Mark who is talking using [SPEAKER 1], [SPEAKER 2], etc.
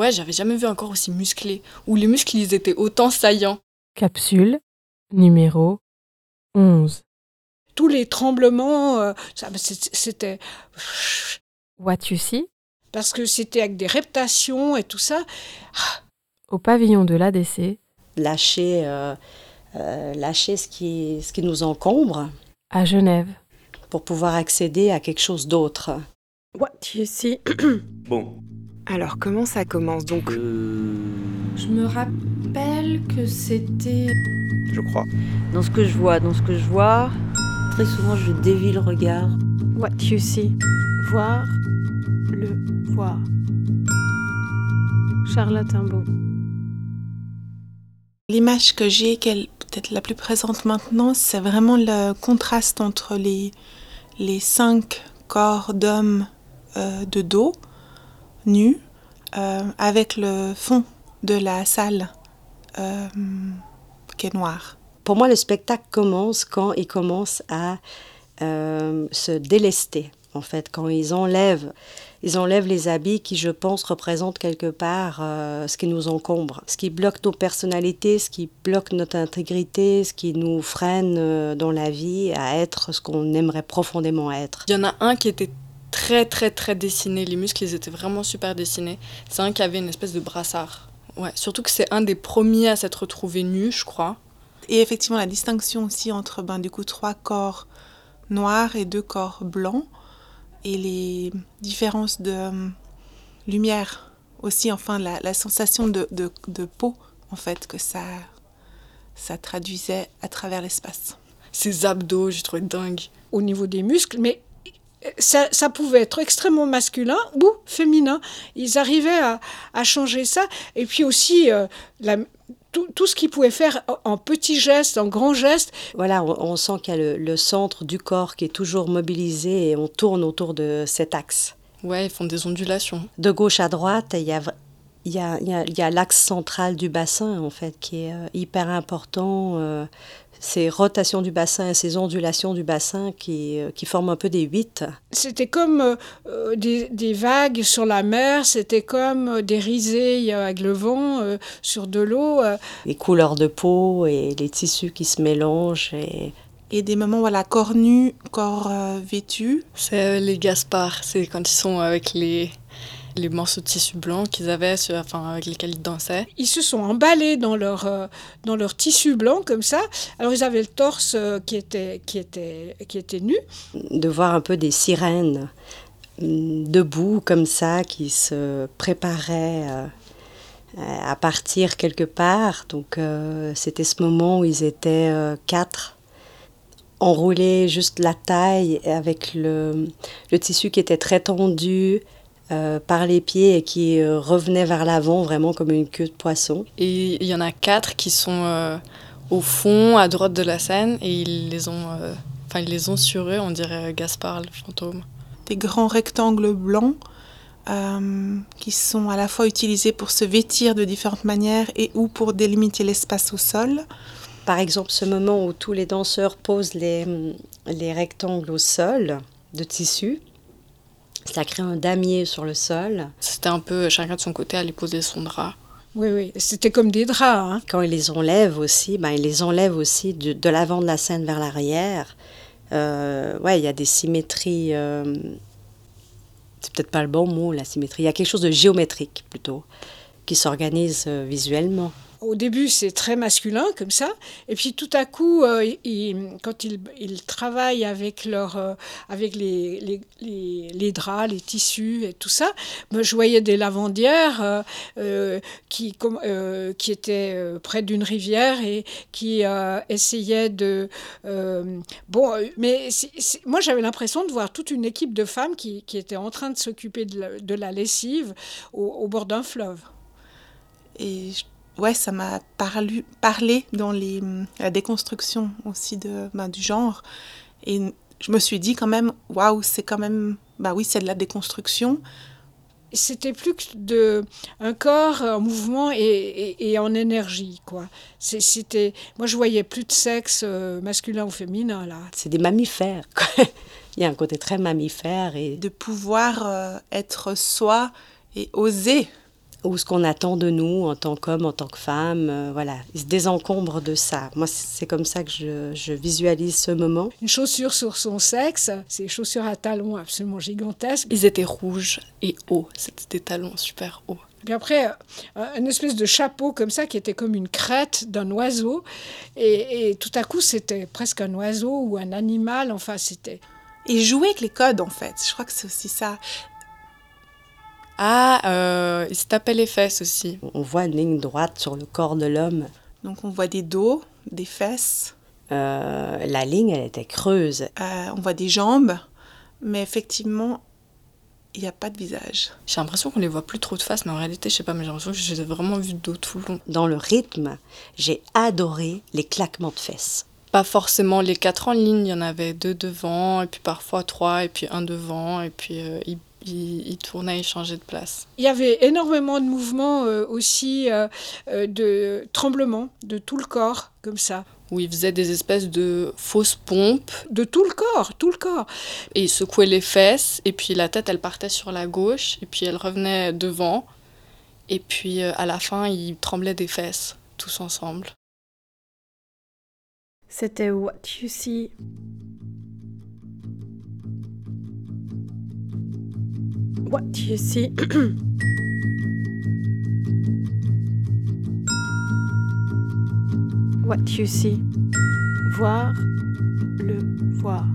[SPEAKER 1] Ouais, j'avais jamais vu un corps aussi musclé, où les muscles ils étaient autant saillants.
[SPEAKER 2] Capsule numéro 11.
[SPEAKER 3] Tous les tremblements, euh, c'était
[SPEAKER 2] What you see
[SPEAKER 3] parce que c'était avec des reptations et tout ça.
[SPEAKER 2] au pavillon de l'ADC
[SPEAKER 4] lâcher, euh, euh, lâcher ce, qui, ce qui nous encombre
[SPEAKER 2] à Genève.
[SPEAKER 4] pour pouvoir accéder à quelque chose d'autre.
[SPEAKER 5] What you see
[SPEAKER 6] Bon.
[SPEAKER 5] Alors, comment ça commence donc
[SPEAKER 6] Euh,
[SPEAKER 1] Je me rappelle que c'était.
[SPEAKER 6] je crois.
[SPEAKER 7] Dans ce que je vois, dans ce que je vois, très souvent je dévie le regard.
[SPEAKER 5] What you see Voir le voir. Charlotte Imbeau.
[SPEAKER 8] L'image que j'ai, qu'elle peut-être la plus présente maintenant, c'est vraiment le contraste entre les, les cinq corps d'hommes euh, de dos, nus, euh, avec le fond de la salle euh, qui est noir.
[SPEAKER 4] Pour moi, le spectacle commence quand ils commencent à euh, se délester, en fait, quand ils enlèvent, ils enlèvent les habits qui, je pense, représentent quelque part euh, ce qui nous encombre, ce qui bloque nos personnalités, ce qui bloque notre intégrité, ce qui nous freine euh, dans la vie à être ce qu'on aimerait profondément être.
[SPEAKER 1] Il y en a un qui était très très très dessiné, les muscles ils étaient vraiment super dessinés. C'est un qui avait une espèce de brassard. Ouais, surtout que c'est un des premiers à s'être retrouvé nu, je crois.
[SPEAKER 8] Et effectivement, la distinction aussi entre ben, du coup trois corps noirs et deux corps blancs, et les différences de euh, lumière aussi, enfin la, la sensation de, de, de peau en fait que ça, ça traduisait à travers l'espace.
[SPEAKER 1] Ses abdos, j'ai trouvé dingue.
[SPEAKER 3] au niveau des muscles, mais ça, ça pouvait être extrêmement masculin ou féminin. Ils arrivaient à, à changer ça. Et puis aussi, euh, la- tout, tout ce qu'ils pouvaient faire en- petits gestes, en grands gestes.
[SPEAKER 4] Voilà, on, on sent qu'il y a le, le centre du corps qui est toujours mobilisé et on tourne autour de cet axe.
[SPEAKER 1] Ouais, ils font des ondulations.
[SPEAKER 4] De gauche à droite, il y a, il y a, il y a- y a l'axe central du bassin, en fait, qui est euh, hyper important. euh, ces rotations du bassin et ces ondulations du bassin qui, euh, qui forment un peu des huit.
[SPEAKER 3] C'était comme euh, des, des vagues sur la mer, c'était comme des risées avec le vent euh, sur de l'eau.
[SPEAKER 4] Les couleurs de peau et les tissus qui se mélangent. Et
[SPEAKER 8] Et des moments, voilà, corps nus, corps euh, vêtus.
[SPEAKER 1] C'est les Gaspard, c'est quand ils sont avec les, les morceaux de tissu blanc qu'ils avaient, sur- enfin, avec lesquels ils dansaient.
[SPEAKER 3] Ils se sont emballés dans leur, euh, dans leur tissu blanc comme ça. Alors ils avaient le torse euh, qui, était, qui, était, qui était nu.
[SPEAKER 4] de voir un peu des sirènes hum, debout comme ça qui se préparaient euh, à partir quelque part. Donc euh, c'était ce moment où ils étaient euh, quatre enroulés juste la taille avec le, le tissu qui était très tendu euh, par les pieds et qui euh, revenait vers l'avant vraiment comme une queue de poisson.
[SPEAKER 1] Et il y en a quatre qui sont euh, au fond, à droite de la scène, et ils les ont, euh, enfin, ils les ont sur eux, on dirait Gaspard, le fantôme.
[SPEAKER 8] des grands rectangles blancs euh, qui sont à la fois utilisés pour se vêtir de différentes manières et ou pour délimiter l'espace au sol.
[SPEAKER 4] Par exemple, ce moment où tous les danseurs posent les, les rectangles au sol de tissu, ça crée un damier sur le sol.
[SPEAKER 1] C'était un peu chacun de son côté aller poser son drap.
[SPEAKER 3] Oui, oui, c'était comme des draps. hein.
[SPEAKER 4] Quand ils les enlèvent aussi, ben, ils les enlèvent aussi de, de l'avant de la scène vers l'arrière. Euh, ouais, il y a des symétries. euh, c'est peut-être pas le bon mot, la symétrie. Il y a quelque chose de géométrique plutôt qui s'organise euh, visuellement.
[SPEAKER 3] Au début, c'est très masculin comme ça, et puis tout à coup, euh, quand ils, travaillent avec, leur, euh, avec les, les, les, draps, les tissus et tout ça, je voyais des lavandières euh, qui, qui étaient près d'une rivière et qui essayaient de... bon, mais moi, j'avais l'impression de voir toute une équipe de femmes qui, qui étaient en train de s'occuper de, la- de la lessive au, au bord d'un fleuve.
[SPEAKER 8] Et je- ouais, ça m'a parlu, parlé dans les, hum, la déconstruction aussi de, ben, du genre. Et je me suis dit quand même, waouh, c'est quand même, bah oui, c'est de la déconstruction.
[SPEAKER 3] c'était plus que de un corps en mouvement et, et- et en énergie quoi c'était moi je voyais plus de sexe euh, masculin ou féminin là
[SPEAKER 4] C'est des mammifères. quoi. Il y a un côté très mammifère et
[SPEAKER 8] de pouvoir euh, être soi et oser
[SPEAKER 4] ou ce qu'on attend de nous en tant qu'homme, en tant que femme. euh, voilà, ils se désencombrent de ça. Moi, c'est c'est comme ça que je, je visualise ce moment.
[SPEAKER 3] Une chaussure sur son sexe, ces chaussures à talons absolument gigantesques.
[SPEAKER 1] Ils étaient rouges et hauts. C'était des talons super hauts.
[SPEAKER 3] Puis après, euh, une espèce de chapeau comme ça qui était comme une crête d'un oiseau. Et, et tout à coup, c'était presque un oiseau ou un animal. Enfin, c'était.
[SPEAKER 8] Et jouer avec les codes, en fait. Je crois que c'est aussi ça.
[SPEAKER 1] Ah, euh, ils se tapaient les fesses aussi.
[SPEAKER 4] On voit une ligne droite sur le corps de l'homme.
[SPEAKER 8] Donc, on voit des dos, des fesses,
[SPEAKER 4] Euh, la ligne, elle était creuse.
[SPEAKER 8] euh, on voit des jambes, mais effectivement, il n'y a pas de visage.
[SPEAKER 1] J'ai l'impression qu'on les voit plus trop de face, mais en réalité, je sais pas, mais j'ai l'impression que je les ai vraiment vus de dos tout le long.
[SPEAKER 4] Dans le rythme, j'ai adoré les claquements de fesses.
[SPEAKER 1] Pas forcément les quatre en ligne, il y en avait deux devant, et puis parfois trois, et puis un devant, et puis euh, ils, ils- ils tournaient, ils changeaient de place.
[SPEAKER 3] Il y avait énormément de mouvements euh, aussi, euh, euh, de tremblements de tout le corps, comme ça.
[SPEAKER 1] Où ils faisaient des espèces de fausses pompes,
[SPEAKER 3] De tout le corps, tout le corps.
[SPEAKER 1] et ils secouaient les fesses, et puis la tête, elle partait sur la gauche, et puis elle revenait devant, et puis euh, à la fin, ils tremblaient des fesses, tous ensemble.
[SPEAKER 5] C'était What You See. What You See. What You See. Voir le voir.